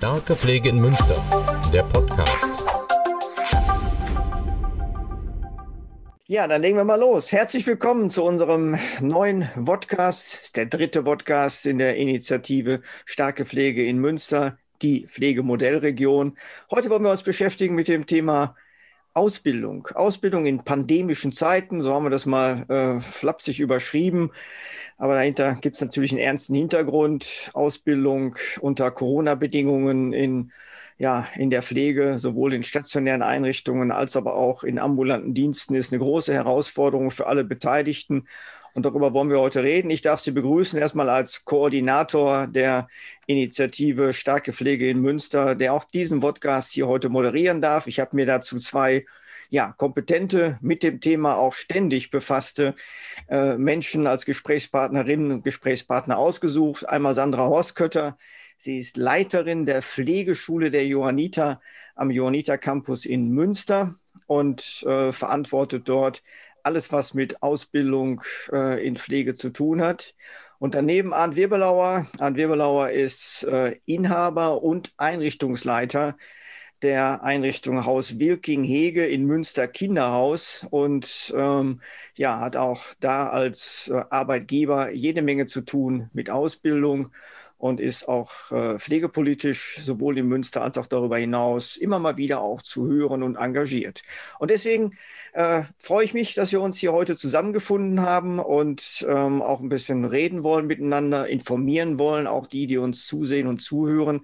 Starke Pflege in Münster, der Podcast. Ja, dann legen wir mal los. Herzlich willkommen zu unserem neuen Podcast. der dritte Podcast in der Initiative Starke Pflege in Münster, die Pflegemodellregion. Heute wollen wir uns beschäftigen mit dem Thema Ausbildung. Ausbildung in pandemischen Zeiten, so haben wir das mal äh, flapsig überschrieben. Aber dahinter gibt es natürlich einen ernsten Hintergrund. Ausbildung unter Corona-Bedingungen in, ja, in der Pflege, sowohl in stationären Einrichtungen als aber auch in ambulanten Diensten, ist eine große Herausforderung für alle Beteiligten. Und darüber wollen wir heute reden. Ich darf Sie begrüßen, erstmal als Koordinator der Initiative Starke Pflege in Münster, der auch diesen Podcast hier heute moderieren darf. Ich habe mir dazu zwei ja, kompetente, mit dem Thema auch ständig befasste äh, Menschen als Gesprächspartnerinnen und Gesprächspartner ausgesucht. Einmal Sandra Horstkötter. Sie ist Leiterin der Pflegeschule der Johanniter am Johanniter Campus in Münster und äh, verantwortet dort alles, was mit Ausbildung äh, in Pflege zu tun hat. Und daneben Arndt Wirbelauer. Arndt Wirbelauer ist äh, Inhaber und Einrichtungsleiter der Einrichtung Haus Wilking Hege in Münster Kinderhaus und ähm, ja, hat auch da als äh, Arbeitgeber jede Menge zu tun mit Ausbildung und ist auch äh, pflegepolitisch sowohl in Münster als auch darüber hinaus immer mal wieder auch zu hören und engagiert. Und deswegen äh, freue ich mich, dass wir uns hier heute zusammengefunden haben und ähm, auch ein bisschen reden wollen miteinander, informieren wollen, auch die, die uns zusehen und zuhören.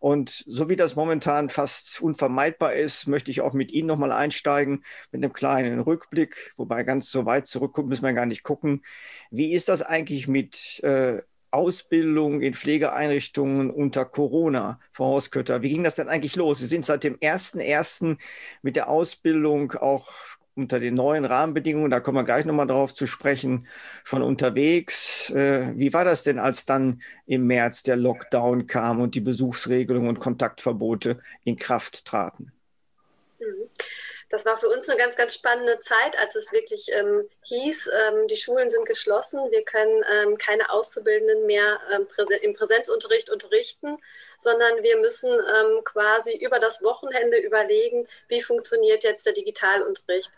Und so wie das momentan fast unvermeidbar ist, möchte ich auch mit Ihnen nochmal einsteigen mit einem kleinen Rückblick, wobei ganz so weit zurückgucken müssen wir gar nicht gucken. Wie ist das eigentlich mit äh, Ausbildung in Pflegeeinrichtungen unter Corona, Frau Hauskötter. Wie ging das denn eigentlich los? Sie sind seit dem 1.1. mit der Ausbildung auch unter den neuen Rahmenbedingungen, da kommen wir gleich nochmal drauf zu sprechen, schon unterwegs. Äh, wie war das denn, als dann im März der Lockdown kam und die Besuchsregelungen und Kontaktverbote in Kraft traten? Mhm das war für uns eine ganz, ganz spannende Zeit, als es wirklich ähm, hieß, ähm, die Schulen sind geschlossen, wir können ähm, keine Auszubildenden mehr ähm, Präse im Präsenzunterricht unterrichten, sondern wir müssen ähm, quasi über das Wochenende überlegen, wie funktioniert jetzt der Digitalunterricht.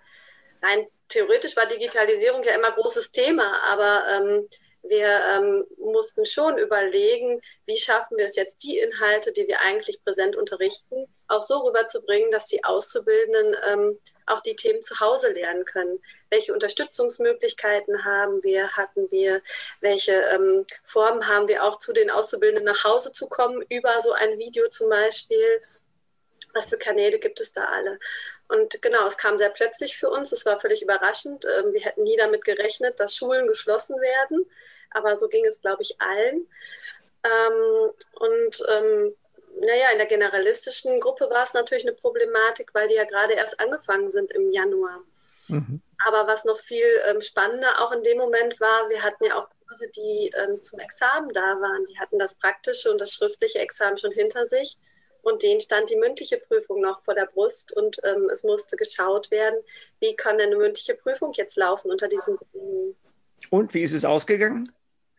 Rein theoretisch war Digitalisierung ja immer großes Thema, aber ähm, wir ähm, mussten schon überlegen, wie schaffen wir es jetzt, die Inhalte, die wir eigentlich präsent unterrichten, auch so rüberzubringen, dass die Auszubildenden ähm, auch die Themen zu Hause lernen können. Welche Unterstützungsmöglichkeiten haben wir, hatten wir, welche ähm, Formen haben wir auch zu den Auszubildenden nach Hause zu kommen, über so ein Video zum Beispiel. Was für Kanäle gibt es da alle? Und genau, es kam sehr plötzlich für uns. Es war völlig überraschend. Ähm, wir hätten nie damit gerechnet, dass Schulen geschlossen werden aber so ging es, glaube ich, allen. Ähm, und ähm, naja, in der generalistischen Gruppe war es natürlich eine Problematik, weil die ja gerade erst angefangen sind im Januar. Mhm. Aber was noch viel ähm, spannender auch in dem Moment war, wir hatten ja auch Kurse, die ähm, zum Examen da waren. Die hatten das praktische und das schriftliche Examen schon hinter sich. Und denen stand die mündliche Prüfung noch vor der Brust und ähm, es musste geschaut werden, wie kann denn eine mündliche Prüfung jetzt laufen unter diesen Bedingungen. Und wie ist es ausgegangen?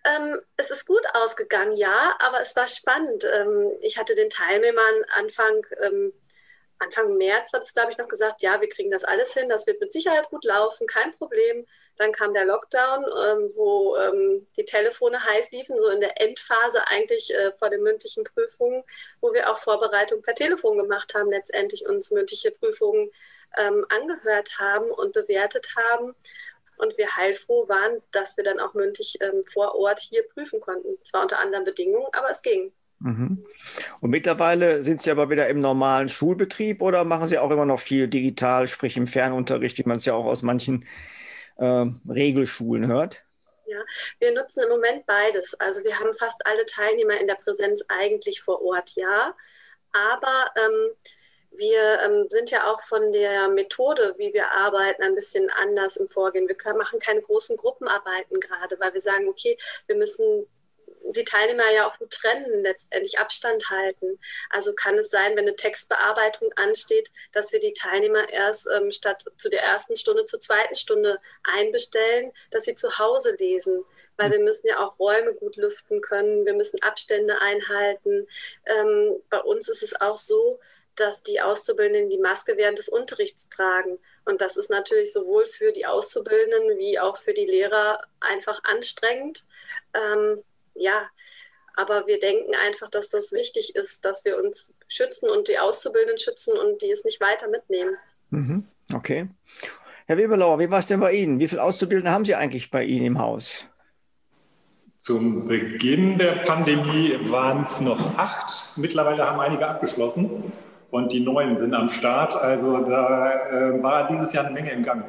Ähm, es ist gut ausgegangen, ja, aber es war spannend. Ähm, ich hatte den Teilnehmern Anfang, ähm, Anfang März, hat es glaube ich noch gesagt, ja, wir kriegen das alles hin, das wird mit Sicherheit gut laufen, kein Problem. Dann kam der Lockdown, ähm, wo ähm, die Telefone heiß liefen, so in der Endphase eigentlich äh, vor den mündlichen Prüfungen, wo wir auch Vorbereitung per Telefon gemacht haben, letztendlich uns mündliche Prüfungen ähm, angehört haben und bewertet haben und wir heilfroh waren, dass wir dann auch mündlich ähm, vor Ort hier prüfen konnten. Zwar unter anderen Bedingungen, aber es ging. Mhm. Und mittlerweile sind Sie aber wieder im normalen Schulbetrieb oder machen Sie auch immer noch viel digital, sprich im Fernunterricht, wie man es ja auch aus manchen äh, Regelschulen hört? Ja, wir nutzen im Moment beides. Also wir haben fast alle Teilnehmer in der Präsenz eigentlich vor Ort, ja. Aber ähm, wir ähm, sind ja auch von der Methode, wie wir arbeiten, ein bisschen anders im Vorgehen. Wir können, machen keine großen Gruppenarbeiten gerade, weil wir sagen, okay, wir müssen die Teilnehmer ja auch gut trennen, letztendlich Abstand halten. Also kann es sein, wenn eine Textbearbeitung ansteht, dass wir die Teilnehmer erst ähm, statt zu der ersten Stunde zur zweiten Stunde einbestellen, dass sie zu Hause lesen weil mhm. wir müssen ja auch Räume gut lüften können, wir müssen Abstände einhalten. Ähm, bei uns ist es auch so, dass die Auszubildenden die Maske während des Unterrichts tragen. Und das ist natürlich sowohl für die Auszubildenden wie auch für die Lehrer einfach anstrengend. Ähm, ja, aber wir denken einfach, dass das wichtig ist, dass wir uns schützen und die Auszubildenden schützen und die es nicht weiter mitnehmen. Mhm. Okay. Herr Weberlauer, wie war es denn bei Ihnen? Wie viele Auszubildende haben Sie eigentlich bei Ihnen im Haus? Zum Beginn der Pandemie waren es noch acht. Mittlerweile haben einige abgeschlossen und die neuen sind am Start. Also da äh, war dieses Jahr eine Menge im Gang.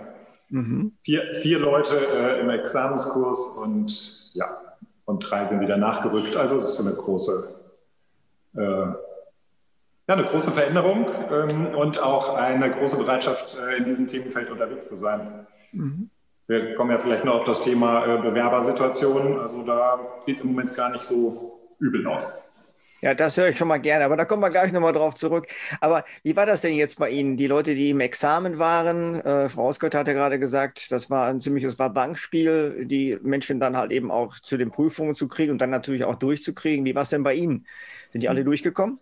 Mhm. Vier, vier Leute äh, im Examenskurs und ja, und drei sind wieder nachgerückt. Also das ist eine große, äh, ja, eine große Veränderung ähm, und auch eine große Bereitschaft, äh, in diesem Themenfeld unterwegs zu sein. Mhm. Wir kommen ja vielleicht noch auf das Thema äh, Bewerbersituation. Also da sieht es im Moment gar nicht so übel aus. Ja, das höre ich schon mal gerne, aber da kommen wir gleich nochmal drauf zurück. Aber wie war das denn jetzt bei Ihnen? Die Leute, die im Examen waren, äh, Frau Ausgott hatte gerade gesagt, das war ein ziemliches Bankspiel, die Menschen dann halt eben auch zu den Prüfungen zu kriegen und dann natürlich auch durchzukriegen. Wie war es denn bei Ihnen? Sind die alle durchgekommen?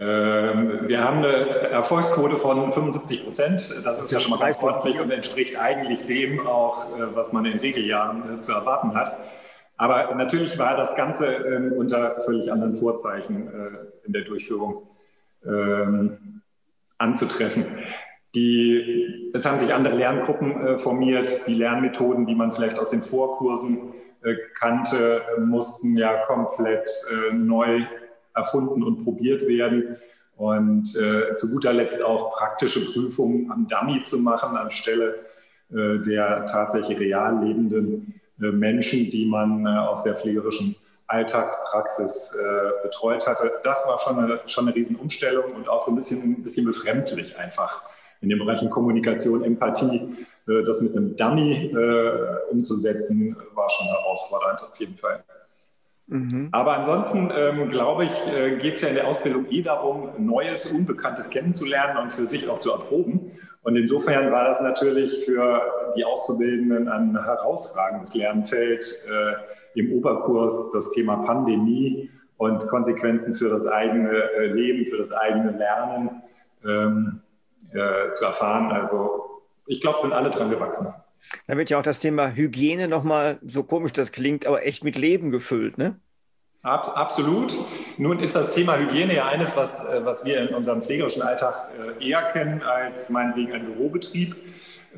Ähm, wir haben eine Erfolgsquote von 75 Prozent. Das ist ja schon mal ganz ordentlich und entspricht eigentlich dem auch, äh, was man in Regeljahren äh, zu erwarten hat. Aber natürlich war das Ganze ähm, unter völlig anderen Vorzeichen äh, in der Durchführung ähm, anzutreffen. Die, es haben sich andere Lerngruppen äh, formiert. Die Lernmethoden, die man vielleicht aus den Vorkursen äh, kannte, mussten ja komplett äh, neu erfunden und probiert werden. Und äh, zu guter Letzt auch praktische Prüfungen am Dummy zu machen anstelle äh, der tatsächlich real lebenden Menschen, die man äh, aus der pflegerischen Alltagspraxis äh, betreut hatte. Das war schon eine, schon eine Riesenumstellung und auch so ein bisschen, ein bisschen befremdlich einfach in den Bereichen Kommunikation, Empathie. das mit einem Dummy umzusetzen, war schon herausfordernd auf jeden Fall. Mhm. Aber ansonsten ähm, glaube ich, äh, geht es ja in der Ausbildung eh darum, Neues, Unbekanntes kennenzulernen und für sich auch zu erproben. Und insofern war das natürlich für die Auszubildenden ein herausragendes Lernfeld äh, im Oberkurs, das Thema Pandemie und Konsequenzen für das eigene äh, Leben, für das eigene Lernen ähm, äh, zu erfahren. Also ich glaube, sind alle dran gewachsen. Da wird ja auch das Thema Hygiene nochmal, so komisch das klingt, aber echt mit Leben gefüllt, ne? Ab, absolut. Nun ist das Thema Hygiene ja eines, was, äh, was wir in unserem pflegerischen Alltag äh, eher kennen als meinetwegen ein Bürobetrieb.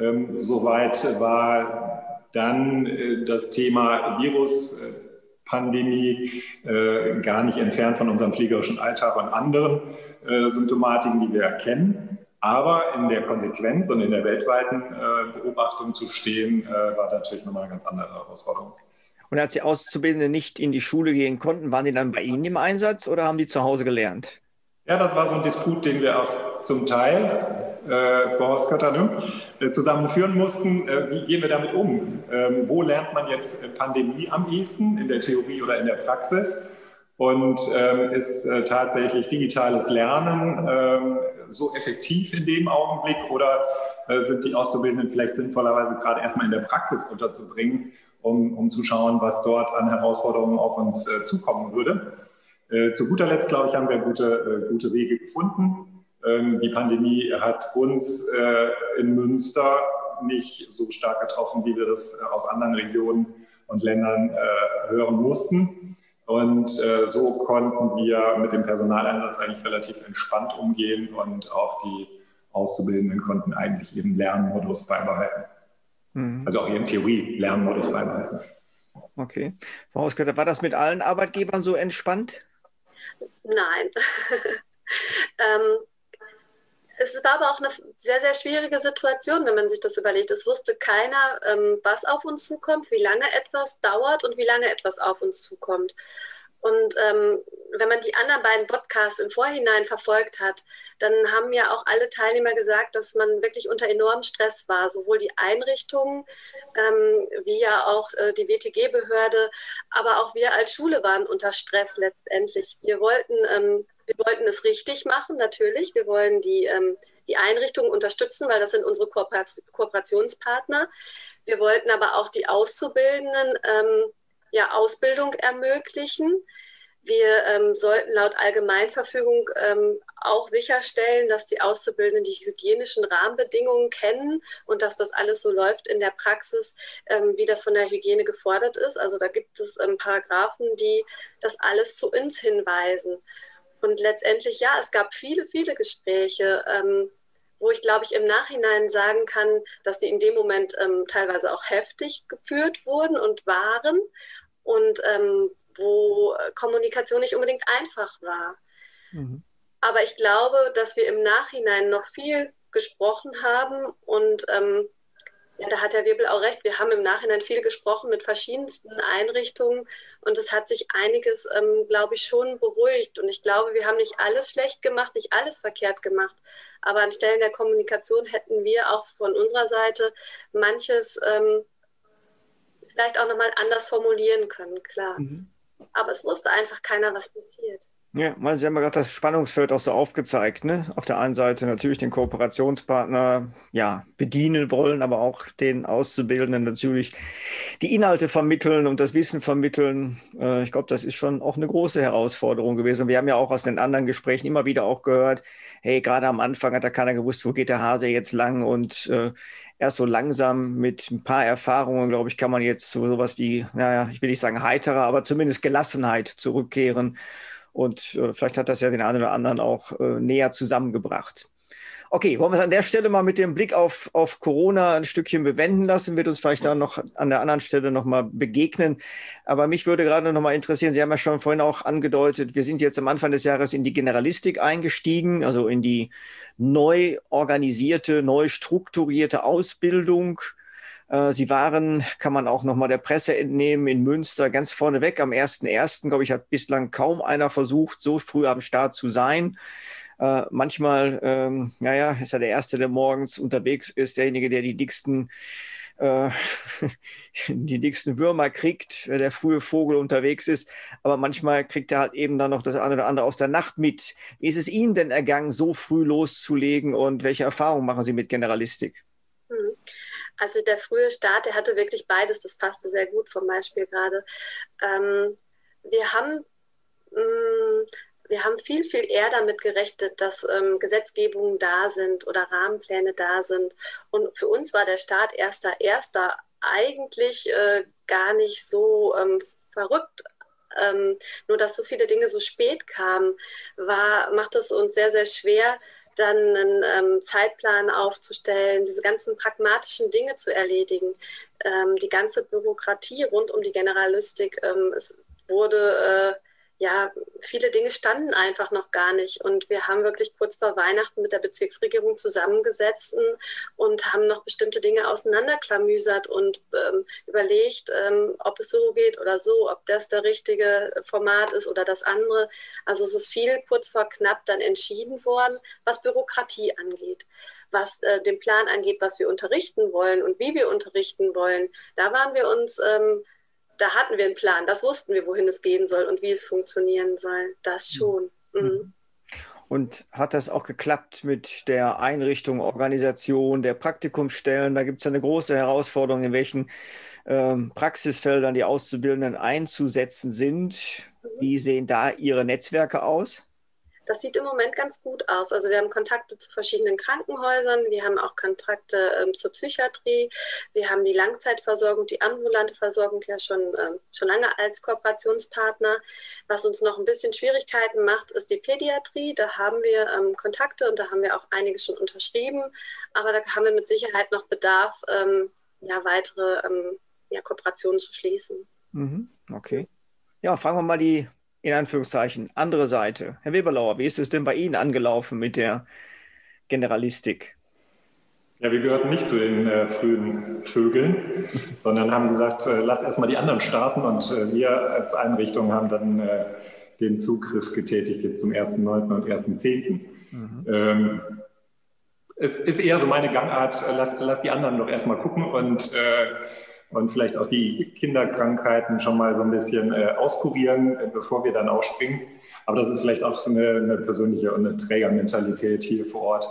Ähm, soweit war dann äh, das Thema Viruspandemie äh, gar nicht entfernt von unserem pflegerischen Alltag und anderen äh, Symptomatiken, die wir erkennen. Aber in der Konsequenz und in der weltweiten Beobachtung zu stehen, war natürlich nochmal eine ganz andere Herausforderung. Und als die Auszubildenden nicht in die Schule gehen konnten, waren die dann bei Ihnen im Einsatz oder haben die zu Hause gelernt? Ja, das war so ein Disput, den wir auch zum Teil, äh, Frau Hauskötter, ne, äh, zusammen führen mussten. Äh, wie gehen wir damit um? Ähm, wo lernt man jetzt äh, Pandemie am ehesten, in der Theorie oder in der Praxis? Und ähm, ist äh, tatsächlich digitales Lernen ähm, so effektiv in dem Augenblick oder äh, sind die Auszubildenden vielleicht sinnvollerweise gerade erstmal in der Praxis unterzubringen? Um, um zu schauen, was dort an Herausforderungen auf uns äh, zukommen würde. Äh, zu guter Letzt, glaube ich, haben wir gute, äh, gute Wege gefunden. Ähm, die Pandemie hat uns äh, in Münster nicht so stark getroffen, wie wir das äh, aus anderen Regionen und Ländern äh, hören mussten. Und so konnten wir mit dem Personaleinsatz eigentlich relativ entspannt umgehen und auch die Auszubildenden konnten eigentlich ihren Lernmodus beibehalten. Mhm. Also auch ihren Theorie-Lernmodus beibehalten. Okay. Frau Hauskötter, war das mit allen Arbeitgebern so entspannt? Nein. ähm, es war aber auch eine sehr, sehr schwierige Situation, wenn man sich das überlegt. Es wusste keiner, ähm, was auf uns zukommt, wie lange etwas dauert und wie lange etwas auf uns zukommt. Und ähm, wenn man die anderen beiden Podcasts im Vorhinein verfolgt hat, dann haben ja auch alle Teilnehmer gesagt, dass man wirklich unter enormem Stress war, sowohl die Einrichtungen ähm, wie ja auch äh, die WTG-Behörde, aber auch wir als Schule waren unter Stress letztendlich. Wir wollten, ähm, wir wollten es richtig machen, natürlich. Wir wollen die, ähm, die Einrichtungen unterstützen, weil das sind unsere Kooper Kooperationspartner. Wir wollten aber auch die Auszubildenden ähm, ja, Ausbildung ermöglichen. Wir ähm, sollten laut Allgemeinverfügung ähm, auch sicherstellen, dass die Auszubildenden die hygienischen Rahmenbedingungen kennen und dass das alles so läuft in der Praxis, ähm, wie das von der Hygiene gefordert ist. Also da gibt es ähm, Paragraphen, die das alles zu uns hinweisen. Und letztendlich, ja, es gab viele, viele Gespräche, ähm, wo ich, glaube ich, im Nachhinein sagen kann, dass die in dem Moment ähm, teilweise auch heftig geführt wurden und waren und ähm, wo Kommunikation nicht unbedingt einfach war. Mhm. Aber ich glaube, dass wir im Nachhinein noch viel gesprochen haben und ähm, ja, da hat Herr Wirbel auch recht. Wir haben im Nachhinein viel gesprochen mit verschiedensten Einrichtungen und es hat sich einiges, ähm, glaube ich, schon beruhigt. Und ich glaube, wir haben nicht alles schlecht gemacht, nicht alles verkehrt gemacht. Aber an Stellen der Kommunikation hätten wir auch von unserer Seite manches ähm, vielleicht auch nochmal anders formulieren können, klar. Mhm. Aber es wusste einfach keiner, was passiert. Ja, weil Sie haben ja gerade das Spannungsfeld auch so aufgezeigt. Ne? Auf der einen Seite natürlich den Kooperationspartner ja, bedienen wollen, aber auch den Auszubildenden natürlich die Inhalte vermitteln und das Wissen vermitteln. Äh, ich glaube, das ist schon auch eine große Herausforderung gewesen. Wir haben ja auch aus den anderen Gesprächen immer wieder auch gehört, hey, gerade am Anfang hat da keiner gewusst, wo geht der Hase jetzt lang und äh, erst so langsam mit ein paar Erfahrungen, glaube ich, kann man jetzt zu sowas wie, naja, ich will nicht sagen heiterer, aber zumindest Gelassenheit zurückkehren. Und äh, vielleicht hat das ja den einen oder anderen auch äh, näher zusammengebracht. Okay, wollen wir es an der Stelle mal mit dem Blick auf, auf Corona ein Stückchen bewenden lassen, wird uns vielleicht dann noch an der anderen Stelle nochmal begegnen. Aber mich würde gerade nochmal interessieren, Sie haben ja schon vorhin auch angedeutet, wir sind jetzt am Anfang des Jahres in die Generalistik eingestiegen, also in die neu organisierte, neu strukturierte Ausbildung. Äh, Sie waren, kann man auch nochmal der Presse entnehmen, in Münster ganz vorneweg am 1.1. glaube ich, hat bislang kaum einer versucht, so früh am Start zu sein. Äh, manchmal, ähm, naja, ist er der Erste, der morgens unterwegs ist, derjenige, der die dicksten äh, die dicksten Würmer kriegt, der frühe Vogel unterwegs ist. Aber manchmal kriegt er halt eben dann noch das eine oder andere aus der Nacht mit. Wie ist es Ihnen denn ergangen, so früh loszulegen und welche Erfahrungen machen Sie mit Generalistik? Hm. Also der frühe Start, der hatte wirklich beides. Das passte sehr gut vom Beispiel gerade. Ähm, wir haben mh, hm, wir haben viel, viel eher damit gerechnet, dass ähm, Gesetzgebungen da sind oder Rahmenpläne da sind. Und für uns war der Start erster, erster eigentlich äh, gar nicht so ähm, verrückt. Ähm, nur dass so viele Dinge so spät kamen, war, macht es uns sehr, sehr schwer, dann einen ähm, Zeitplan aufzustellen, diese ganzen pragmatischen Dinge zu erledigen. Ähm, die ganze Bürokratie rund um die Generalistik, ähm, wurde äh, ja, viele Dinge standen einfach noch gar nicht. Und wir haben wirklich kurz vor Weihnachten mit der Bezirksregierung zusammengesetzt und haben noch bestimmte Dinge auseinanderklamüsert und ähm, überlegt, ähm, ob es so geht oder so, ob das der richtige Format ist oder das andere. Also es ist viel kurz vor knapp dann entschieden worden, was Bürokratie angeht was äh, den Plan angeht, was wir unterrichten wollen und wie wir unterrichten wollen. Da waren wir uns ähm, da hatten wir einen Plan, das wussten wir, wohin es gehen soll und wie es funktionieren soll. Das mhm. schon. Mhm. Und hat das auch geklappt mit der Einrichtung, Organisation der Praktikumsstellen? Da gibt es eine große Herausforderung, in welchen ähm, Praxisfeldern die Auszubildenden einzusetzen sind. Mhm. Wie sehen da Ihre Netzwerke aus? Das sieht im Moment ganz gut aus. Also wir haben Kontakte zu verschiedenen Krankenhäusern, wir haben auch Kontakte ähm, zur Psychiatrie, wir haben die Langzeitversorgung, die ambulante Versorgung ja schon, ähm, schon lange als Kooperationspartner. Was uns noch ein bisschen Schwierigkeiten macht, ist die Pädiatrie. Da haben wir ähm, Kontakte und da haben wir auch einiges schon unterschrieben. Aber da haben wir mit Sicherheit noch Bedarf, ähm, ja, weitere ähm, ja, Kooperationen zu schließen. Mhm, okay. Ja, fragen wir mal die in Anführungszeichen, andere Seite. Herr Weberlauer, wie ist es denn bei Ihnen angelaufen mit der Generalistik? Ja, wir gehörten nicht zu den äh, frühen Vögeln, sondern haben gesagt, äh, lass erstmal die anderen starten und äh, wir als Einrichtung haben dann äh, den Zugriff getätigt jetzt zum 1.9. und 1.10. Mhm. Ähm, es ist eher so meine Gangart, äh, lass, lass die anderen doch erstmal gucken und äh, und vielleicht auch die Kinderkrankheiten schon mal so ein bisschen äh, auskurieren, äh, bevor wir dann ausspringen. Aber das ist vielleicht auch eine, eine persönliche und eine Trägermentalität hier vor Ort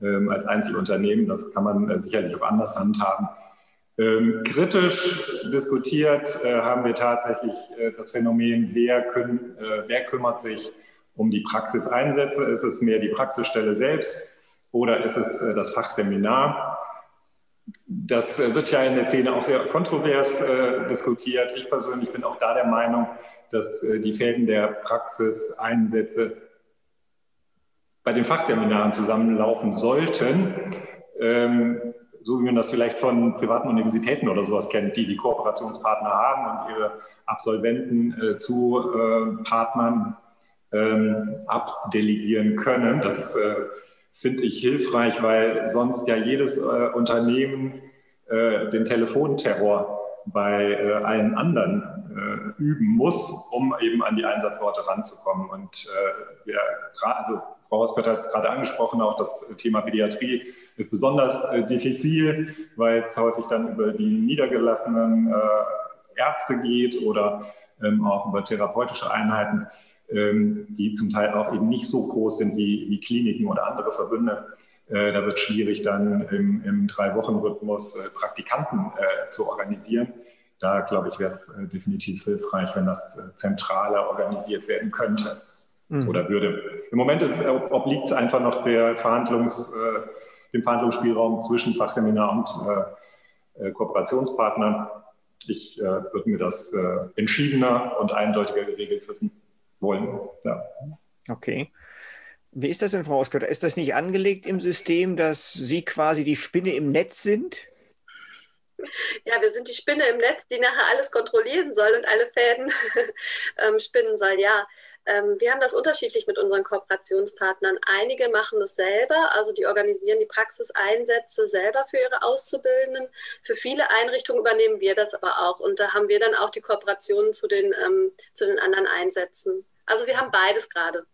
ähm, als Einzelunternehmen. Das kann man äh, sicherlich auch anders handhaben. Ähm, kritisch diskutiert äh, haben wir tatsächlich äh, das Phänomen, wer, küm äh, wer kümmert sich um die Praxiseinsätze? Ist es mehr die Praxisstelle selbst oder ist es das Fachseminar? Das äh, wird ja in der Szene auch sehr kontrovers äh, diskutiert. Ich persönlich bin auch da der Meinung, dass die Fäden der Praxiseinsätze bei den Fachseminaren zusammenlaufen sollten. Ähm, so wie man das vielleicht von privaten Universitäten oder sowas kennt, die die Kooperationspartner haben und ihre Absolventen äh, zu äh, Partnern ähm, abdelegieren können. Das äh, finde ich hilfreich, weil sonst ja jedes äh, Unternehmen äh, den Telefonterror bei äh, allen anderen üben muss, um eben an die Einsatzorte ranzukommen. Und wir, also Frau Hospert hat es gerade angesprochen, auch das Thema Pädiatrie ist besonders äh, diffizil, weil es häufig dann über die niedergelassenen äh, Ärzte geht oder ähm, auch über therapeutische Einheiten, die zum Teil auch eben nicht so groß sind wie, wie Kliniken oder andere Verbünde. Äh, da wird es schwierig, dann im, im Drei-Wochen-Rhythmus äh, Praktikanten äh, zu organisieren. Da, glaube ich, wäre es definitiv hilfreich, wenn das zentraler organisiert werden könnte mhm. oder würde. Im Moment ist, obliegt es einfach noch der Verhandlungs- dem Verhandlungsspielraum zwischen Fachseminar und Kooperationspartnern. Ich würde mir das entschiedener und eindeutiger geregelt wissen wollen. Ja. Okay. Wie ist das denn, Frau Oskötter? Ist das nicht angelegt im System, dass Sie quasi die Spinne im Netz sind? Ja, wir sind die Spinne im Netz, die nachher alles kontrollieren soll und alle Fäden ähm, spinnen soll. Ja, ähm, wir haben das unterschiedlich mit unseren Kooperationspartnern. Einige machen das selber, also die organisieren die Praxiseinsätze selber für ihre Auszubildenden. Für viele Einrichtungen übernehmen wir das aber auch und da haben wir dann auch die Kooperationen zu den, ähm, zu den anderen Einsätzen. Also wir haben beides gerade.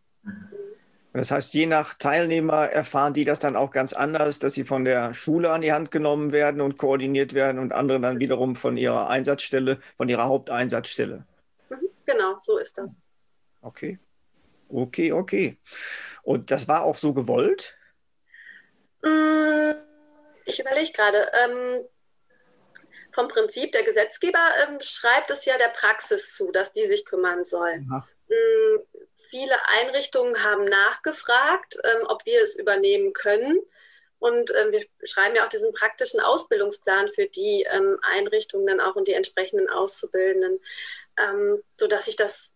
Das heißt, je nach Teilnehmer erfahren die das dann auch ganz anders, dass sie von der Schule an die Hand genommen werden und koordiniert werden und andere dann wiederum von ihrer Einsatzstelle, von ihrer Haupteinsatzstelle. Mhm, genau, so ist das. Okay. Okay, okay. Und das war auch so gewollt? Mm, ich überlege gerade. Ähm, vom Prinzip, der Gesetzgeber ähm, schreibt es ja der Praxis zu, dass die sich kümmern soll. Ähm, viele Einrichtungen haben nachgefragt, ähm, ob wir es übernehmen können. Und ähm, wir schreiben ja auch diesen praktischen Ausbildungsplan für die ähm, Einrichtungen dann auch und die entsprechenden Auszubildenden, sodass sich das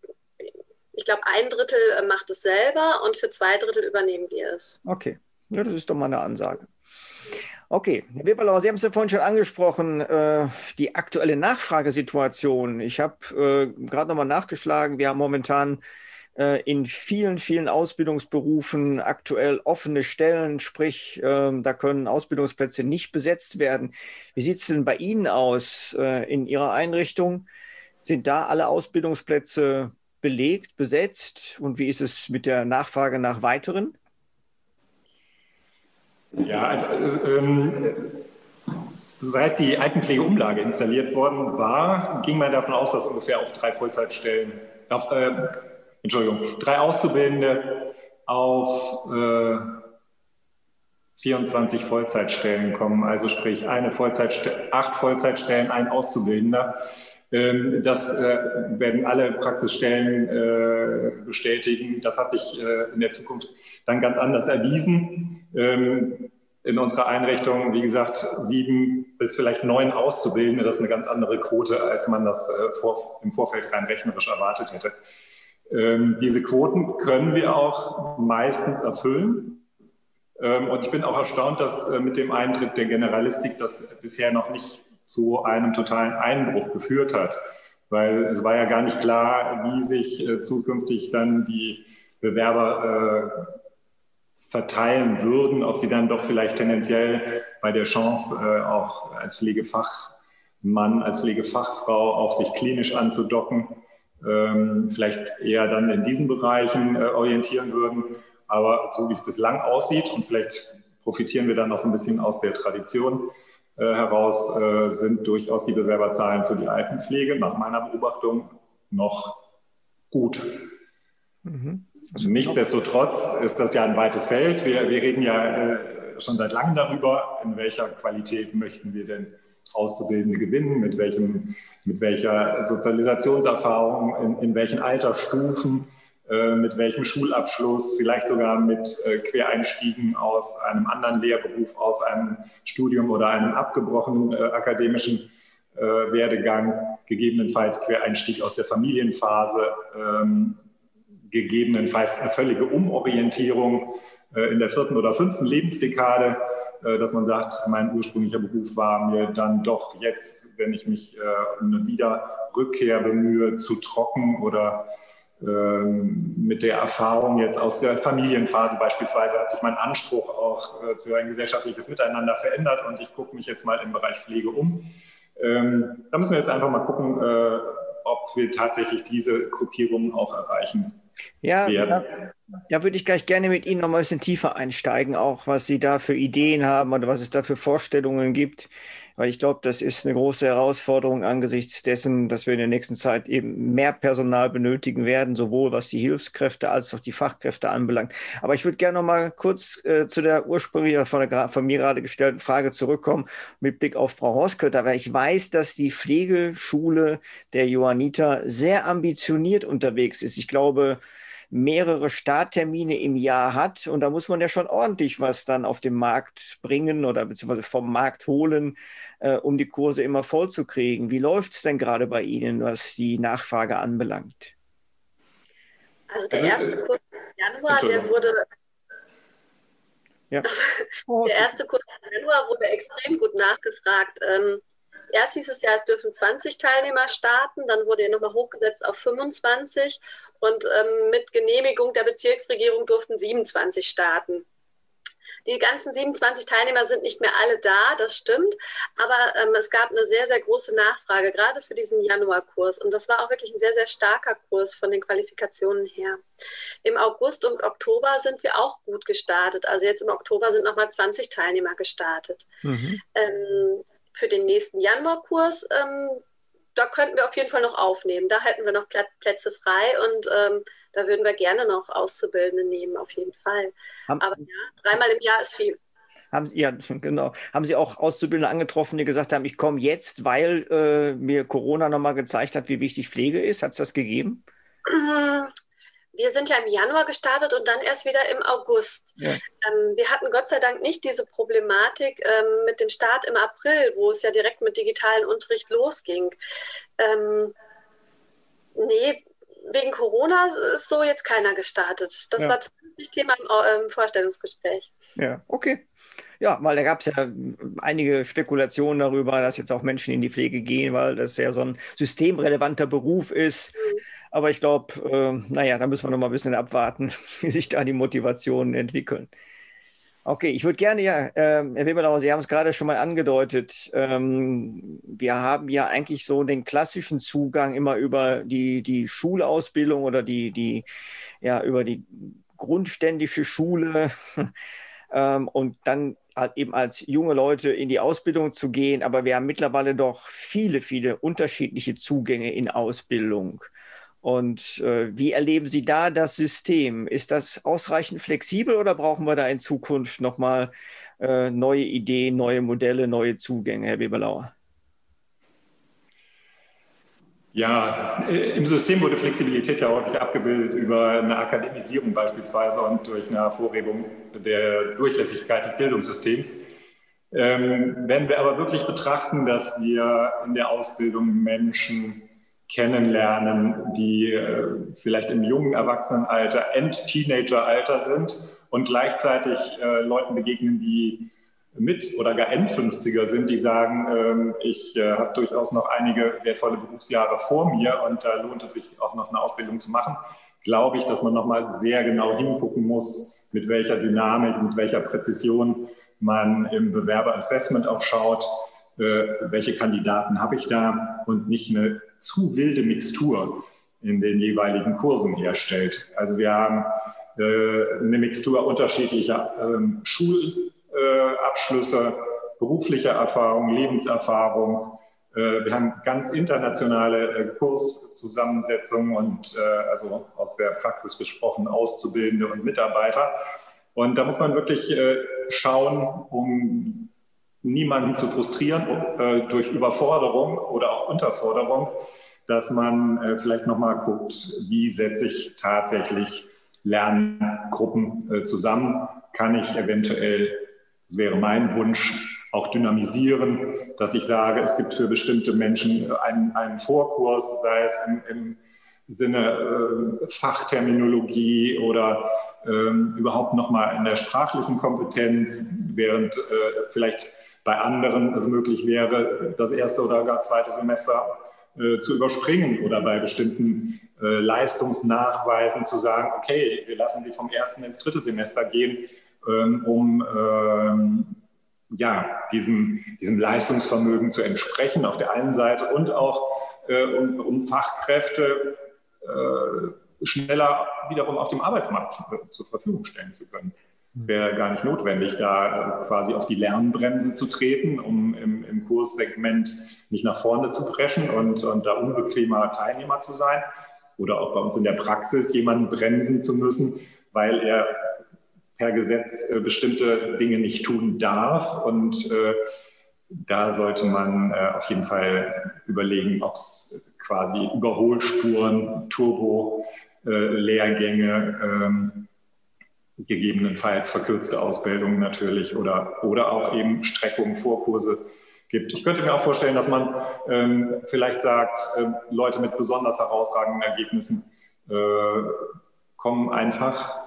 ich glaube, ein Drittel äh, macht es selber und für zwei Drittel übernehmen wir es. Okay, ja, das ist doch mal eine Ansage. Okay, Herr Weberlauer, Sie haben es ja vorhin schon angesprochen, äh, die aktuelle Nachfragesituation. Ich habe äh, gerade nochmal nachgeschlagen. Wir haben momentan äh, in vielen, vielen Ausbildungsberufen aktuell offene Stellen, sprich, ähm, da können Ausbildungsplätze nicht besetzt werden. Wie sieht es denn bei Ihnen aus äh, in Ihrer Einrichtung? Sind da alle Ausbildungsplätze belegt, besetzt? Und wie ist es mit der Nachfrage nach weiteren? Ja, also, ähm, seit die Altenpflegeumlage installiert worden war, ging man davon aus, dass ungefähr auf drei Vollzeitstellen, auf, äh, Entschuldigung, drei Auszubildende auf äh, 24 Vollzeitstellen kommen. Also sprich eine Vollzeitstelle, acht Vollzeitstellen, ein Auszubildender. Ähm, das äh, werden alle Praxisstellen äh, bestätigen. Das hat sich äh, in der Zukunft dann ganz anders erwiesen. Ähm, in unserer Einrichtung, wie gesagt, sieben bis vielleicht neun Auszubildende. Das ist eine ganz andere Quote, als man das im Vorfeld rein rechnerisch erwartet hätte. Ähm, diese Quoten können wir auch meistens erfüllen. Und ich bin auch erstaunt, dass mit dem Eintritt der Generalistik das bisher noch nicht zu einem totalen Einbruch geführt hat. Weil es war ja gar nicht klar, wie sich äh, zukünftig dann die Bewerber äh, verteilen würden, ob sie dann doch vielleicht tendenziell bei der Chance äh, auch als Pflegefachmann, als Pflegefachfrau auch sich klinisch anzudocken, ähm, vielleicht eher dann in diesen Bereichen orientieren würden. Aber so wie es bislang aussieht und vielleicht profitieren wir dann noch so ein bisschen aus der Tradition, heraus äh, sind durchaus die Bewerberzahlen für die Altenpflege nach meiner Beobachtung noch gut. Mhm. Also Nichtsdestotrotz ist das ja ein weites Feld. Wir, wir reden ja äh, schon seit langem darüber, in welcher Qualität möchten wir denn Auszubildende gewinnen, mit, welchem, mit welcher Sozialisationserfahrung, in, in welchen Altersstufen, äh, mit welchem Schulabschluss, vielleicht sogar mit äh, Quereinstiegen aus einem anderen Lehrberuf, aus einem Studium oder einem abgebrochenen äh, akademischen äh, Werdegang, gegebenenfalls Quereinstieg aus der Familienphase, ähm, gegebenenfalls eine völlige Umorientierung äh, in der vierten oder fünften Lebensdekade, äh, dass man sagt, mein ursprünglicher Beruf war mir dann doch jetzt, wenn ich mich äh, um eine Wiederrückkehr bemühe, zu trocken oder mit der Erfahrung jetzt aus der Familienphase beispielsweise hat sich mein Anspruch auch für ein gesellschaftliches Miteinander verändert und ich gucke mich jetzt mal im Bereich Pflege um. Ähm, da müssen wir jetzt einfach mal gucken, ob wir tatsächlich diese Gruppierungen auch erreichen. Ja, da, da, würde ich gleich gerne mit Ihnen noch mal ein bisschen tiefer einsteigen, auch was Sie da für Ideen haben oder was es da für Vorstellungen gibt. Weil ich glaube, das ist eine große Herausforderung angesichts dessen, dass wir in der nächsten Zeit eben mehr Personal benötigen werden, sowohl was die Hilfskräfte als auch die Fachkräfte anbelangt. Aber ich würde gerne noch mal kurz äh, zu der ursprünglich von, der, von mir gerade gestellten Frage zurückkommen mit Blick auf Frau Horskötter, weil ich weiß, dass die Pflegeschule der Johanniter sehr ambitioniert unterwegs ist. Ich glaube, mehrere Starttermine im Jahr hat. Und da muss man ja schon ordentlich was dann auf den Markt bringen oder beziehungsweise vom Markt holen, äh, um die Kurse immer voll zu kriegen. Wie läuft es denn gerade bei Ihnen, was die Nachfrage anbelangt? Also der also, erste Kurs im Januar, der wurde ja. der erste Kurs im Januar wurde extrem gut nachgefragt. Ähm, erst hieß es ja, es dürfen 20 Teilnehmer starten, dann wurde er nochmal hochgesetzt auf 25 und ähm, mit Genehmigung der Bezirksregierung durften 27 starten. Die ganzen 27 Teilnehmer sind nicht mehr alle da, das stimmt, aber ähm, es gab eine sehr, sehr große Nachfrage, gerade für diesen Januarkurs. Und das war auch wirklich ein sehr, sehr starker Kurs von den Qualifikationen her. Im August und Oktober sind wir auch gut gestartet. Also jetzt im Oktober sind nochmal 20 Teilnehmer gestartet. Mhm. Ähm, für den nächsten Januarkurs, ähm, da könnten wir auf jeden Fall noch aufnehmen. Da hätten wir noch Plätze frei und ähm, da würden wir gerne noch Auszubildende nehmen, auf jeden Fall. Haben, Aber ja, dreimal im Jahr ist viel. Haben, ja, genau. Haben Sie auch Auszubildende angetroffen, die gesagt haben, ich komme jetzt, weil äh, mir Corona nochmal gezeigt hat, wie wichtig Pflege ist? Hat es das gegeben? Wir sind ja im Januar gestartet und dann erst wieder im August. Ja. Ähm, wir hatten Gott sei Dank nicht diese Problematik ähm, mit dem Start im April, wo es ja direkt mit digitalen Unterricht losging. Ähm, nee, wegen Corona ist so jetzt keiner gestartet. Das ja. war nicht Thema im, im Vorstellungsgespräch. Ja, okay. Ja, weil da gab es ja einige Spekulationen darüber, dass jetzt auch Menschen in die Pflege gehen, weil das ja so ein systemrelevanter Beruf ist. Mhm. Aber ich glaube, äh, naja, da müssen wir noch mal ein bisschen abwarten, wie sich da die Motivationen entwickeln. Okay, ich würde gerne, ja, äh, Herr Weberlauer, Sie haben es gerade schon mal angedeutet. Ähm, wir haben ja eigentlich so den klassischen Zugang immer über die, die Schulausbildung oder die, die, ja, über die grundständische Schule ähm, und dann halt eben als junge Leute in die Ausbildung zu gehen. Aber wir haben mittlerweile doch viele, viele unterschiedliche Zugänge in Ausbildung. Und äh, wie erleben Sie da das System? Ist das ausreichend flexibel oder brauchen wir da in Zukunft nochmal äh, neue Ideen, neue Modelle, neue Zugänge, Herr Weberlauer? Ja, äh, im System wurde Flexibilität ja häufig abgebildet über eine Akademisierung beispielsweise und durch eine Hervorhebung der Durchlässigkeit des Bildungssystems. Ähm, wenn wir aber wirklich betrachten, dass wir in der Ausbildung Menschen kennenlernen, die äh, vielleicht im jungen Erwachsenenalter, End-Teenager-Alter sind und gleichzeitig äh, Leuten begegnen, die mit oder gar End-50er sind, die sagen, ähm, ich äh, habe durchaus noch einige wertvolle Berufsjahre vor mir und da lohnt es sich auch noch eine Ausbildung zu machen, glaube ich, dass man nochmal sehr genau hingucken muss, mit welcher Dynamik, mit welcher Präzision man im Bewerberassessment auch schaut, welche Kandidaten habe ich da und nicht eine zu wilde Mixtur in den jeweiligen Kursen herstellt. Also wir haben äh, eine Mixtur unterschiedlicher ähm, Schulabschlüsse, äh, beruflicher Erfahrung, Lebenserfahrung. Äh, wir haben ganz internationale äh, Kurszusammensetzungen und äh, also aus der Praxis gesprochen Auszubildende und Mitarbeiter. Und da muss man wirklich äh, schauen, um niemanden zu frustrieren äh, durch Überforderung oder auch Unterforderung, dass man äh, vielleicht nochmal guckt, wie setze ich tatsächlich Lerngruppen äh, zusammen? Kann ich eventuell, das wäre mein Wunsch, auch dynamisieren, dass ich sage, es gibt für bestimmte Menschen einen, einen Vorkurs, sei es im, im Sinne äh, Fachterminologie oder ähm, überhaupt nochmal in der sprachlichen Kompetenz, während äh, vielleicht bei anderen es möglich wäre, das erste oder gar zweite Semester äh, zu überspringen oder bei bestimmten äh, Leistungsnachweisen zu sagen, okay, wir lassen die vom ersten ins dritte Semester gehen, ähm, um ähm, ja, diesem, diesem Leistungsvermögen zu entsprechen auf der einen Seite und auch äh, um, um Fachkräfte äh, schneller wiederum auf dem Arbeitsmarkt zur Verfügung stellen zu können. Es wäre gar nicht notwendig, da äh, quasi auf die Lernbremse zu treten, um im, im Kurssegment nicht nach vorne zu preschen und, und da unbequemer Teilnehmer zu sein. Oder auch bei uns in der Praxis jemanden bremsen zu müssen, weil er per Gesetz äh, bestimmte Dinge nicht tun darf. Und äh, da sollte man auf jeden Fall überlegen, ob es quasi Überholspuren, Turbo-Lehrgänge, ähm, gegebenenfalls verkürzte Ausbildung natürlich oder, oder auch eben Streckungen, Vorkurse gibt. Ich könnte mir auch vorstellen, dass man ähm, vielleicht sagt, äh, Leute mit besonders herausragenden Ergebnissen äh, kommen einfach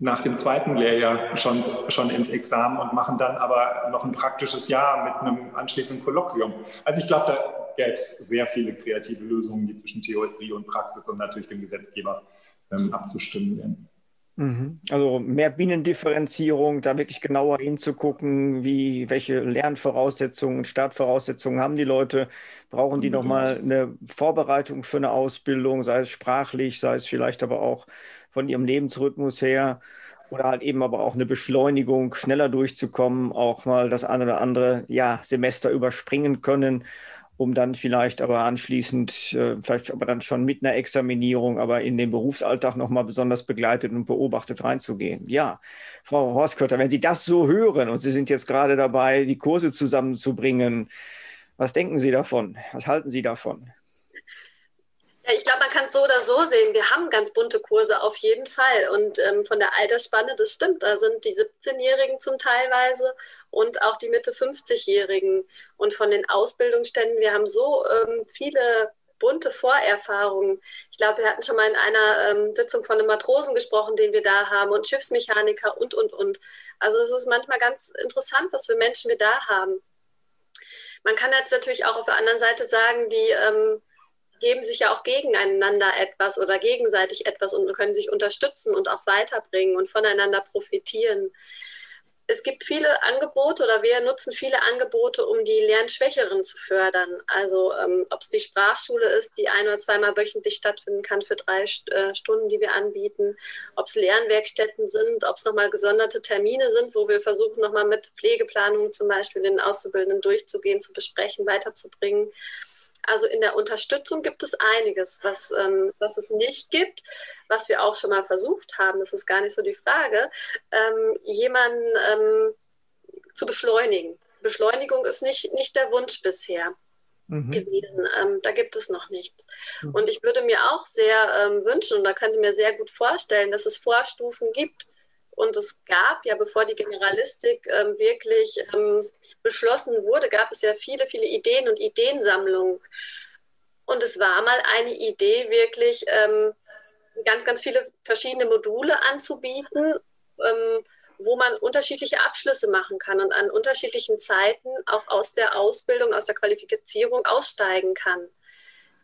nach dem zweiten Lehrjahr schon, schon ins Examen und machen dann aber noch ein praktisches Jahr mit einem anschließenden Kolloquium. Also ich glaube, da gäbe es sehr viele kreative Lösungen, die zwischen Theorie und Praxis und natürlich dem Gesetzgeber ähm, abzustimmen wären. Mhm. Also mehr Bienendifferenzierung, da wirklich genauer hinzugucken, wie, welche Lernvoraussetzungen, Startvoraussetzungen haben die Leute, brauchen die mhm. nochmal eine Vorbereitung für eine Ausbildung, sei es sprachlich, sei es vielleicht aber auch von ihrem Lebensrhythmus her oder halt eben aber auch eine Beschleunigung, schneller durchzukommen, auch mal das eine oder andere ja, Semester überspringen können um dann vielleicht aber anschließend, äh, vielleicht aber dann schon mit einer Examinierung, aber in den Berufsalltag nochmal besonders begleitet und beobachtet reinzugehen. Ja, Frau Horstkötter, wenn Sie das so hören und Sie sind jetzt gerade dabei, die Kurse zusammenzubringen, was denken Sie davon? Was halten Sie davon? Ich glaube, man kann es so oder so sehen. Wir haben ganz bunte Kurse auf jeden Fall. Und ähm, von der Altersspanne, das stimmt, da sind die 17-Jährigen zum Teilweise und auch die Mitte 50-Jährigen. Und von den Ausbildungsständen, wir haben so ähm, viele bunte Vorerfahrungen. Ich glaube, wir hatten schon mal in einer ähm, Sitzung von einem Matrosen gesprochen, den wir da haben, und Schiffsmechaniker und, und, und. Also es ist manchmal ganz interessant, was für Menschen wir da haben. Man kann jetzt natürlich auch auf der anderen Seite sagen, die ähm, geben sich ja auch gegeneinander etwas oder gegenseitig etwas und können sich unterstützen und auch weiterbringen und voneinander profitieren. Es gibt viele Angebote oder wir nutzen viele Angebote, um die Lernschwächeren zu fördern. Also ähm, ob es die Sprachschule ist, die ein- oder zweimal wöchentlich stattfinden kann für drei äh, Stunden, die wir anbieten, ob es Lernwerkstätten sind, ob es nochmal gesonderte Termine sind, wo wir versuchen, nochmal mit Pflegeplanungen zum Beispiel den Auszubildenden durchzugehen, zu besprechen, weiterzubringen. Also in der Unterstützung gibt es einiges, was, ähm, was es nicht gibt, was wir auch schon mal versucht haben, das ist gar nicht so die Frage, ähm, jemanden ähm, zu beschleunigen. Beschleunigung ist nicht, nicht der Wunsch bisher. Mhm. gewesen. Ähm, da gibt es noch nichts. Mhm. Und ich würde mir auch sehr ähm, wünschen, und da könnte mir sehr gut vorstellen, dass es Vorstufen gibt, und es gab ja, bevor die Generalistik ähm, wirklich ähm, beschlossen wurde, gab es ja viele, viele Ideen und Ideensammlungen. Und es war mal eine Idee, wirklich ähm, ganz, ganz viele verschiedene Module anzubieten, ähm, wo man unterschiedliche Abschlüsse machen kann und an unterschiedlichen Zeiten auch aus der Ausbildung, aus der Qualifizierung aussteigen kann.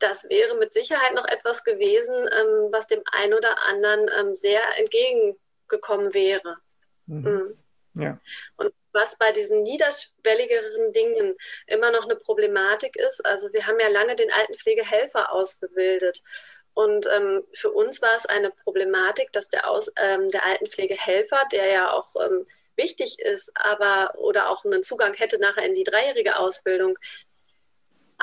Das wäre mit Sicherheit noch etwas gewesen, ähm, was dem einen oder anderen ähm, sehr entgegen gekommen wäre. Mhm. Mhm. Ja. Und was bei diesen niederschwelligeren Dingen immer noch eine Problematik ist, also wir haben ja lange den Altenpflegehelfer ausgebildet. Und ähm, für uns war es eine Problematik, dass der, Aus, ähm, der Altenpflegehelfer, der ja auch ähm, wichtig ist, aber oder auch einen Zugang hätte nachher in die dreijährige Ausbildung,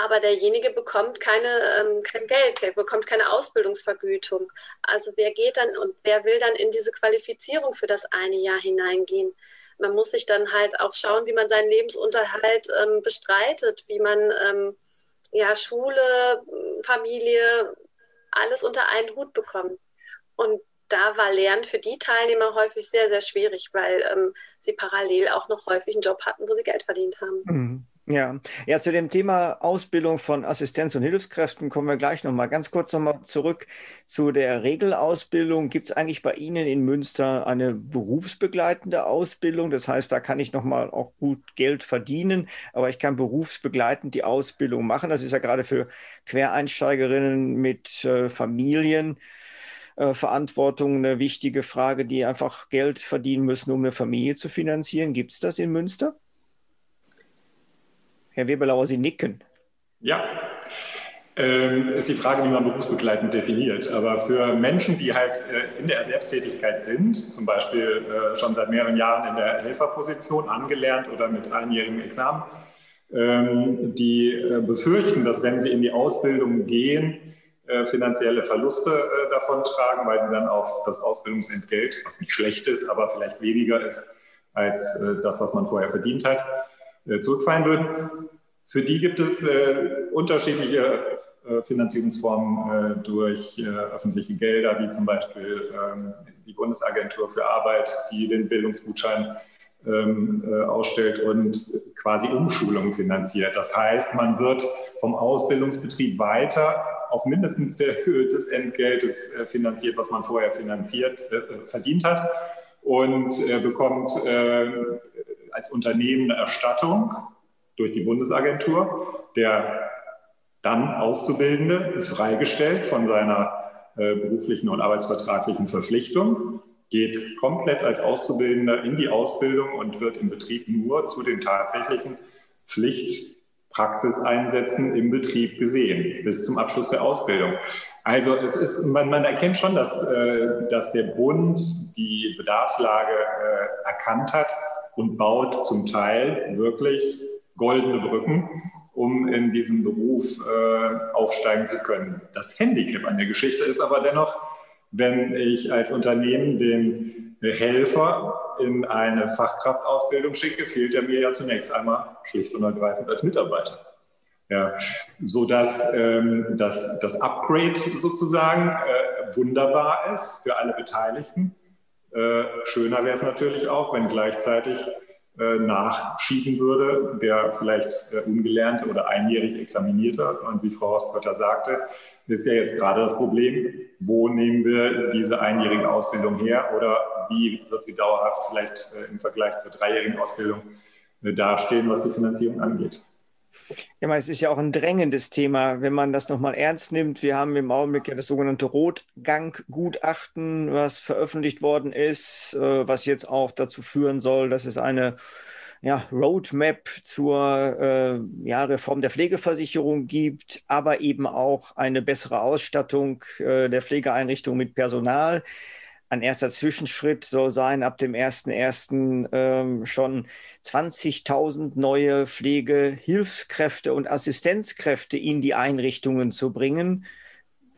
aber derjenige bekommt keine, ähm, kein Geld, der bekommt keine Ausbildungsvergütung. Also wer geht dann und wer will dann in diese Qualifizierung für das eine Jahr hineingehen? man muss sich dann halt auch schauen, wie man seinen Lebensunterhalt ähm, bestreitet, wie man ähm, ja, Schule, Familie, alles unter einen Hut bekommt. Und da war Lernen für die Teilnehmer häufig sehr, sehr schwierig, weil ähm, sie parallel auch noch häufig einen Job hatten, wo sie Geld verdient haben. Mhm. Ja. ja, zu dem Thema Ausbildung von Assistenz- und Hilfskräften kommen wir gleich nochmal. Ganz kurz nochmal zurück zu der Regelausbildung. Gibt es eigentlich bei Ihnen in Münster eine berufsbegleitende Ausbildung? Das heißt, da kann ich nochmal auch gut Geld verdienen, aber ich kann berufsbegleitend die Ausbildung machen. Das ist ja gerade für Quereinsteigerinnen mit äh, Familien. Äh, Verantwortung eine wichtige Frage, die einfach Geld verdienen müssen, um eine Familie zu finanzieren. Gibt es das in Münster? Herr Weberlauer, Sie nicken. Ja, ähm, ist die Frage, wie man berufsbegleitend definiert. Aber für Menschen, die halt äh, in der Erwerbstätigkeit sind, zum Beispiel äh, schon seit mehreren Jahren in der Helferposition angelernt oder mit einjährigem Examen, ähm, die äh, befürchten, dass wenn sie in die Ausbildung gehen, äh, finanzielle Verluste äh, davon tragen, weil sie dann auf das Ausbildungsentgelt, was nicht schlecht ist, aber vielleicht weniger ist als äh, das, was man vorher verdient hat, zurückfallen würden. Für die gibt es äh, unterschiedliche äh, Finanzierungsformen durch öffentliche Gelder, wie zum Beispiel ähm, die Bundesagentur für Arbeit, die den Bildungsgutschein ähm, ausstellt und quasi Umschulungen finanziert. Das heißt, man wird vom Ausbildungsbetrieb weiter auf mindestens der Höhe des Entgeltes finanziert, was man vorher finanziert, verdient hat und bekommt als Unternehmen eine Erstattung durch die Bundesagentur. Der dann Auszubildende ist freigestellt von seiner äh, beruflichen und arbeitsvertraglichen Verpflichtung, geht komplett als Auszubildender in die Ausbildung und wird im Betrieb nur zu den tatsächlichen Pflichtpraxiseinsätzen im Betrieb gesehen, bis zum Abschluss der Ausbildung. Also es ist, man, man erkennt schon, dass, äh, dass der Bund die Bedarfslage äh, erkannt hat und baut zum Teil wirklich goldene Brücken, um in diesem Beruf äh, aufsteigen zu können. Das Handicap an der Geschichte ist aber dennoch, wenn ich als Unternehmen den Helfer in eine Fachkraftausbildung schicke, fehlt er mir ja zunächst einmal schlicht und ergreifend als Mitarbeiter. Ja, so dass ähm, das, das Upgrade sozusagen äh, wunderbar ist für alle Beteiligten. Äh, schöner wäre es natürlich auch, wenn gleichzeitig äh, nachschieben würde, der vielleicht äh, ungelernte oder einjährig examinierte. Und wie Frau Hoskötter sagte, ist ja jetzt gerade das Problem, wo nehmen wir diese einjährige Ausbildung her oder wie wird sie dauerhaft vielleicht äh, im Vergleich zur dreijährigen Ausbildung äh, dastehen, was die Finanzierung angeht. Ja, es ist ja auch ein drängendes Thema, wenn man das nochmal ernst nimmt. Wir haben im Augenblick ja das sogenannte Rotgang-Gutachten, was veröffentlicht worden ist, äh, was jetzt auch dazu führen soll, dass es eine ja, Roadmap zur äh, ja, Reform der Pflegeversicherung gibt, aber eben auch eine bessere Ausstattung äh, der Pflegeeinrichtungen mit Personal. Ein erster Zwischenschritt soll sein, ab dem 1.1. Ähm, schon 20.000 neue Pflegehilfskräfte und Assistenzkräfte in die Einrichtungen zu bringen.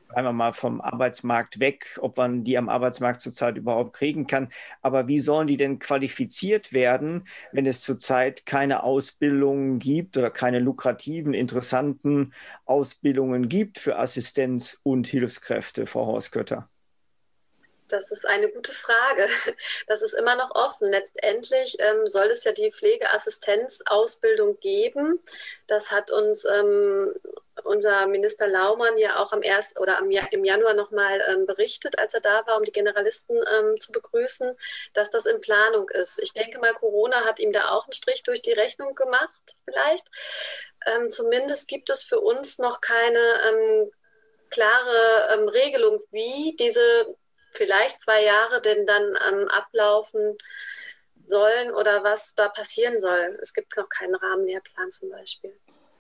Einmal mal vom Arbeitsmarkt weg, ob man die am Arbeitsmarkt zurzeit überhaupt kriegen kann. Aber wie sollen die denn qualifiziert werden, wenn es zurzeit keine Ausbildungen gibt oder keine lukrativen, interessanten Ausbildungen gibt für Assistenz- und Hilfskräfte, Frau Horstkötter? Das ist eine gute Frage. Das ist immer noch offen. Letztendlich ähm, soll es ja die Pflegeassistenzausbildung geben. Das hat uns ähm, unser Minister Laumann ja auch am 1. oder am, im Januar nochmal ähm, berichtet, als er da war, um die Generalisten ähm, zu begrüßen, dass das in Planung ist. Ich denke mal, Corona hat ihm da auch einen Strich durch die Rechnung gemacht, vielleicht. Ähm, zumindest gibt es für uns noch keine ähm, klare ähm, Regelung, wie diese vielleicht zwei Jahre denn dann ähm, ablaufen sollen oder was da passieren soll. Es gibt noch keinen Rahmenlehrplan zum Beispiel.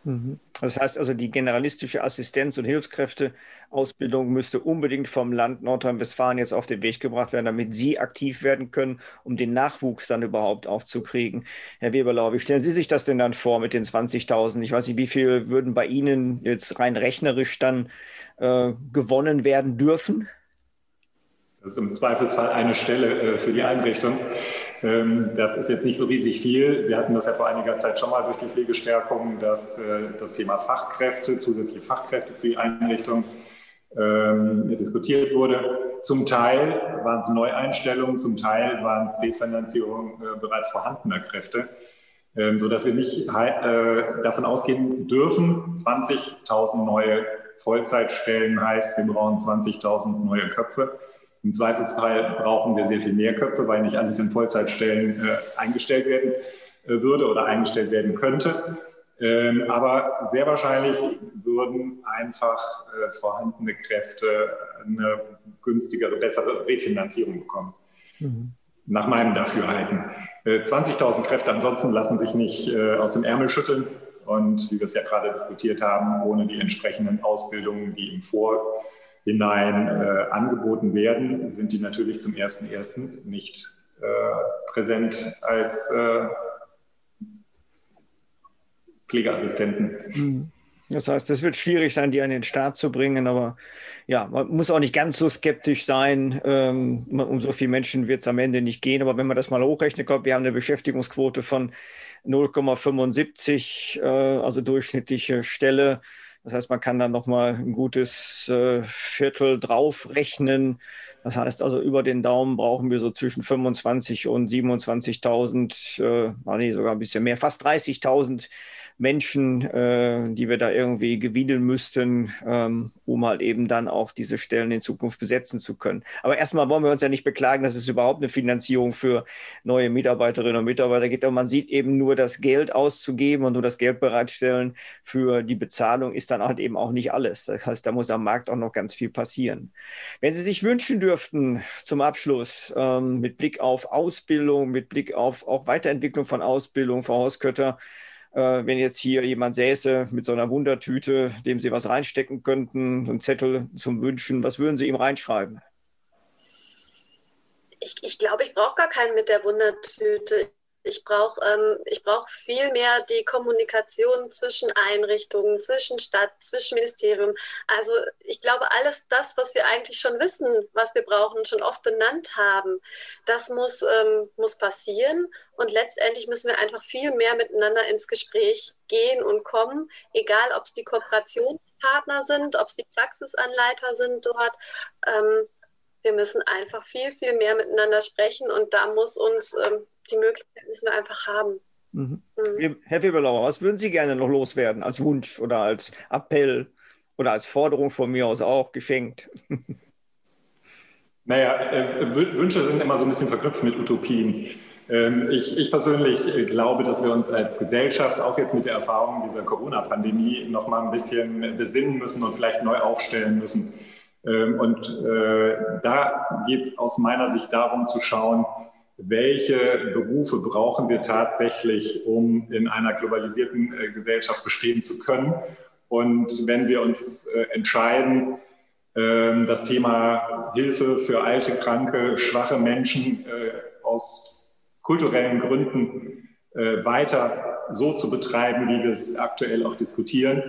Mhm. Das heißt also, die generalistische Assistenz- und Hilfskräfteausbildung müsste unbedingt vom Land Nordrhein-Westfalen jetzt auf den Weg gebracht werden, damit Sie aktiv werden können, um den Nachwuchs dann überhaupt auch zu kriegen. Herr Weberlau, wie stellen Sie sich das denn dann vor mit den 20.000? Ich weiß nicht, wie viel würden bei Ihnen jetzt rein rechnerisch dann äh, gewonnen werden dürfen? Das ist im Zweifelsfall eine Stelle für die Einrichtung. Ähm, das ist jetzt nicht so riesig viel. Wir hatten das ja vor einiger Zeit schon mal durch die Pflegestärkung, dass das Thema Fachkräfte, zusätzliche Fachkräfte für die Einrichtung ähm, diskutiert wurde. Zum Teil waren es Neueinstellungen, zum Teil waren es Definanzierung äh, bereits vorhandener Kräfte, ähm, sodass wir nicht äh, davon ausgehen dürfen, 20.000 neue Vollzeitstellen heißt, wir brauchen 20.000 neue Köpfe. Im Zweifelsfall brauchen wir sehr viel mehr Köpfe, weil nicht alles in Vollzeitstellen äh, eingestellt werden äh, würde oder eingestellt werden könnte. Ähm, aber sehr wahrscheinlich würden einfach äh, vorhandene Kräfte eine günstigere, bessere Refinanzierung bekommen. Mhm. Nach meinem Dafürhalten. Äh, 20.000 Kräfte ansonsten lassen sich nicht äh, aus dem Ärmel schütteln. Und wie wir es ja gerade diskutiert haben, ohne die entsprechenden Ausbildungen, die im Vorhinein äh, angeboten werden, sind die natürlich zum 1.1. nicht äh, präsent als äh, Pflegeassistenten. Mhm. Das heißt, es wird schwierig sein, die an den Start zu bringen, aber ja, man muss auch nicht ganz so skeptisch sein. Ähm, um so viele Menschen wird es am Ende nicht gehen, aber wenn man das mal hochrechnet, kommt, wir haben eine Beschäftigungsquote von 0,75, äh, also durchschnittliche Stelle. Das heißt, man kann dann nochmal ein gutes äh, Viertel draufrechnen. Das heißt also, über den Daumen brauchen wir so zwischen 25 und 27.000, äh, nee, sogar ein bisschen mehr, fast 30.000 Menschen, äh, die wir da irgendwie gewinnen müssten, ähm, um halt eben dann auch diese Stellen in Zukunft besetzen zu können. Aber erstmal wollen wir uns ja nicht beklagen, dass es überhaupt eine Finanzierung für neue Mitarbeiterinnen und Mitarbeiter gibt. Aber man sieht eben nur das Geld auszugeben und nur das Geld bereitstellen für die Bezahlung ist dann halt eben auch nicht alles. Das heißt, da muss am Markt auch noch ganz viel passieren. Wenn Sie sich wünschen dürften zum Abschluss ähm, mit Blick auf Ausbildung, mit Blick auf auch Weiterentwicklung von Ausbildung, Frau Hauskötter, äh, wenn jetzt hier jemand säße mit so einer Wundertüte, dem Sie was reinstecken könnten, einen Zettel zum Wünschen, was würden Sie ihm reinschreiben? Ich, ich glaube, ich brauche gar keinen mit der Wundertüte. Ich brauche ähm, brauch viel mehr die Kommunikation zwischen Einrichtungen, zwischen Stadt, zwischen Ministerium. Also ich glaube, alles das, was wir eigentlich schon wissen, was wir brauchen schon oft benannt haben, das muss, ähm, muss passieren. Und letztendlich müssen wir einfach viel mehr miteinander ins Gespräch gehen und kommen, egal ob es die Kooperationspartner sind, ob es die Praxisanleiter sind dort. Ähm, wir müssen einfach viel, viel mehr miteinander sprechen und da muss uns ähm, die Möglichkeit müssen wir einfach haben. Mhm. Mhm. Herr Weberlauer, was würden Sie gerne noch loswerden als Wunsch oder als Appell oder als Forderung von mir aus auch geschenkt? Naja, äh, Wünsche sind immer so ein bisschen verknüpft mit Utopien. Ähm, ich, ich, persönlich äh, glaube, dass wir uns als Gesellschaft auch jetzt mit der Erfahrung dieser Corona-Pandemie noch mal ein bisschen besinnen müssen und vielleicht neu aufstellen müssen. Ähm, und äh, da geht es aus meiner Sicht darum zu schauen, welche Berufe brauchen wir tatsächlich, um in einer globalisierten äh, Gesellschaft bestehen zu können. Und wenn wir uns äh, entscheiden, ähm, das Thema Hilfe für alte, kranke, schwache Menschen aus kulturellen Gründen weiter so zu betreiben, wie wir es aktuell auch diskutieren,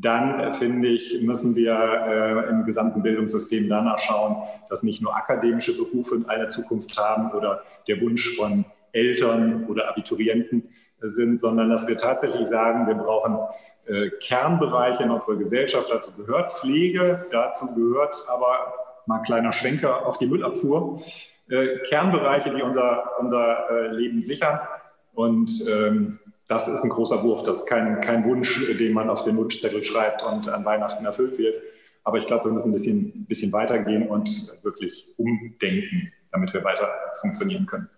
dann äh, finde ich, müssen wir äh, im gesamten Bildungssystem danach schauen, dass nicht nur akademische Berufe eine Zukunft haben oder der Wunsch von Eltern oder Abiturienten äh, sind, sondern dass wir tatsächlich sagen, wir brauchen äh, Kernbereiche in unserer Gesellschaft. Dazu gehört Pflege, dazu gehört aber mal kleiner Schwenker auch die Müllabfuhr. Äh, Kernbereiche, die unser, unser äh, Leben sichern. Und ähm, das ist ein großer Wurf. Das ist kein, kein Wunsch, den man auf den Wunschzettel schreibt und an Weihnachten erfüllt wird. Aber ich glaube, wir müssen ein bisschen, bisschen weitergehen und wirklich umdenken, damit wir weiter funktionieren können.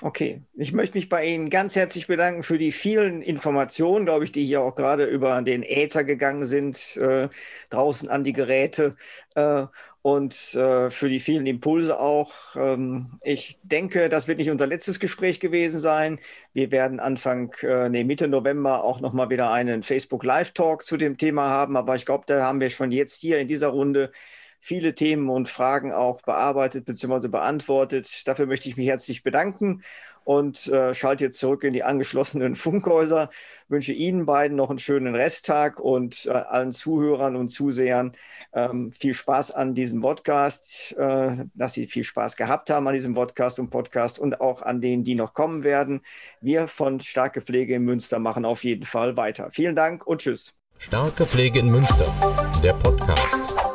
Okay, ich möchte mich bei Ihnen ganz herzlich bedanken für die vielen Informationen, glaube ich, die hier auch gerade über den Äther gegangen sind, äh, draußen an die Geräte äh, und äh, für die vielen Impulse auch. Ähm, ich denke, das wird nicht unser letztes Gespräch gewesen sein. Wir werden Anfang, äh, nee, Mitte November auch nochmal wieder einen Facebook Live Talk zu dem Thema haben, aber ich glaube, da haben wir schon jetzt hier in dieser Runde viele Themen und Fragen auch bearbeitet bzw. beantwortet. Dafür möchte ich mich herzlich bedanken und äh, schalte jetzt zurück in die angeschlossenen Funkhäuser. Wünsche Ihnen beiden noch einen schönen Resttag und äh, allen Zuhörern und Zusehern ähm, viel Spaß an diesem Podcast, äh, dass Sie viel Spaß gehabt haben an diesem Podcast und Podcast und auch an denen, die noch kommen werden. Wir von Starke Pflege in Münster machen auf jeden Fall weiter. Vielen Dank und tschüss. Starke Pflege in Münster, der Podcast.